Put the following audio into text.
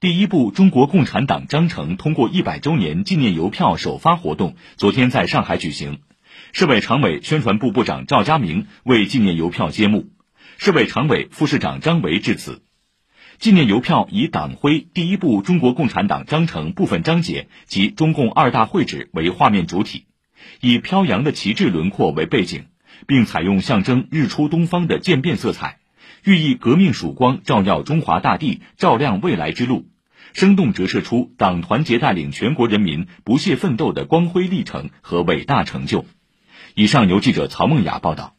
第一部中国共产党章程通过一百周年纪念邮票首发活动昨天在上海举行，市委常委、宣传部部长赵家明为纪念邮票揭幕，市委常委、副市长张维致辞。纪念邮票以党徽“第一部中国共产党章程”部分章节及中共二大会址为画面主体，以飘扬的旗帜轮廓为背景，并采用象征日出东方的渐变色彩。寓意革命曙光照耀中华大地，照亮未来之路，生动折射出党团结带领全国人民不懈奋斗的光辉历程和伟大成就。以上由记者曹梦雅报道。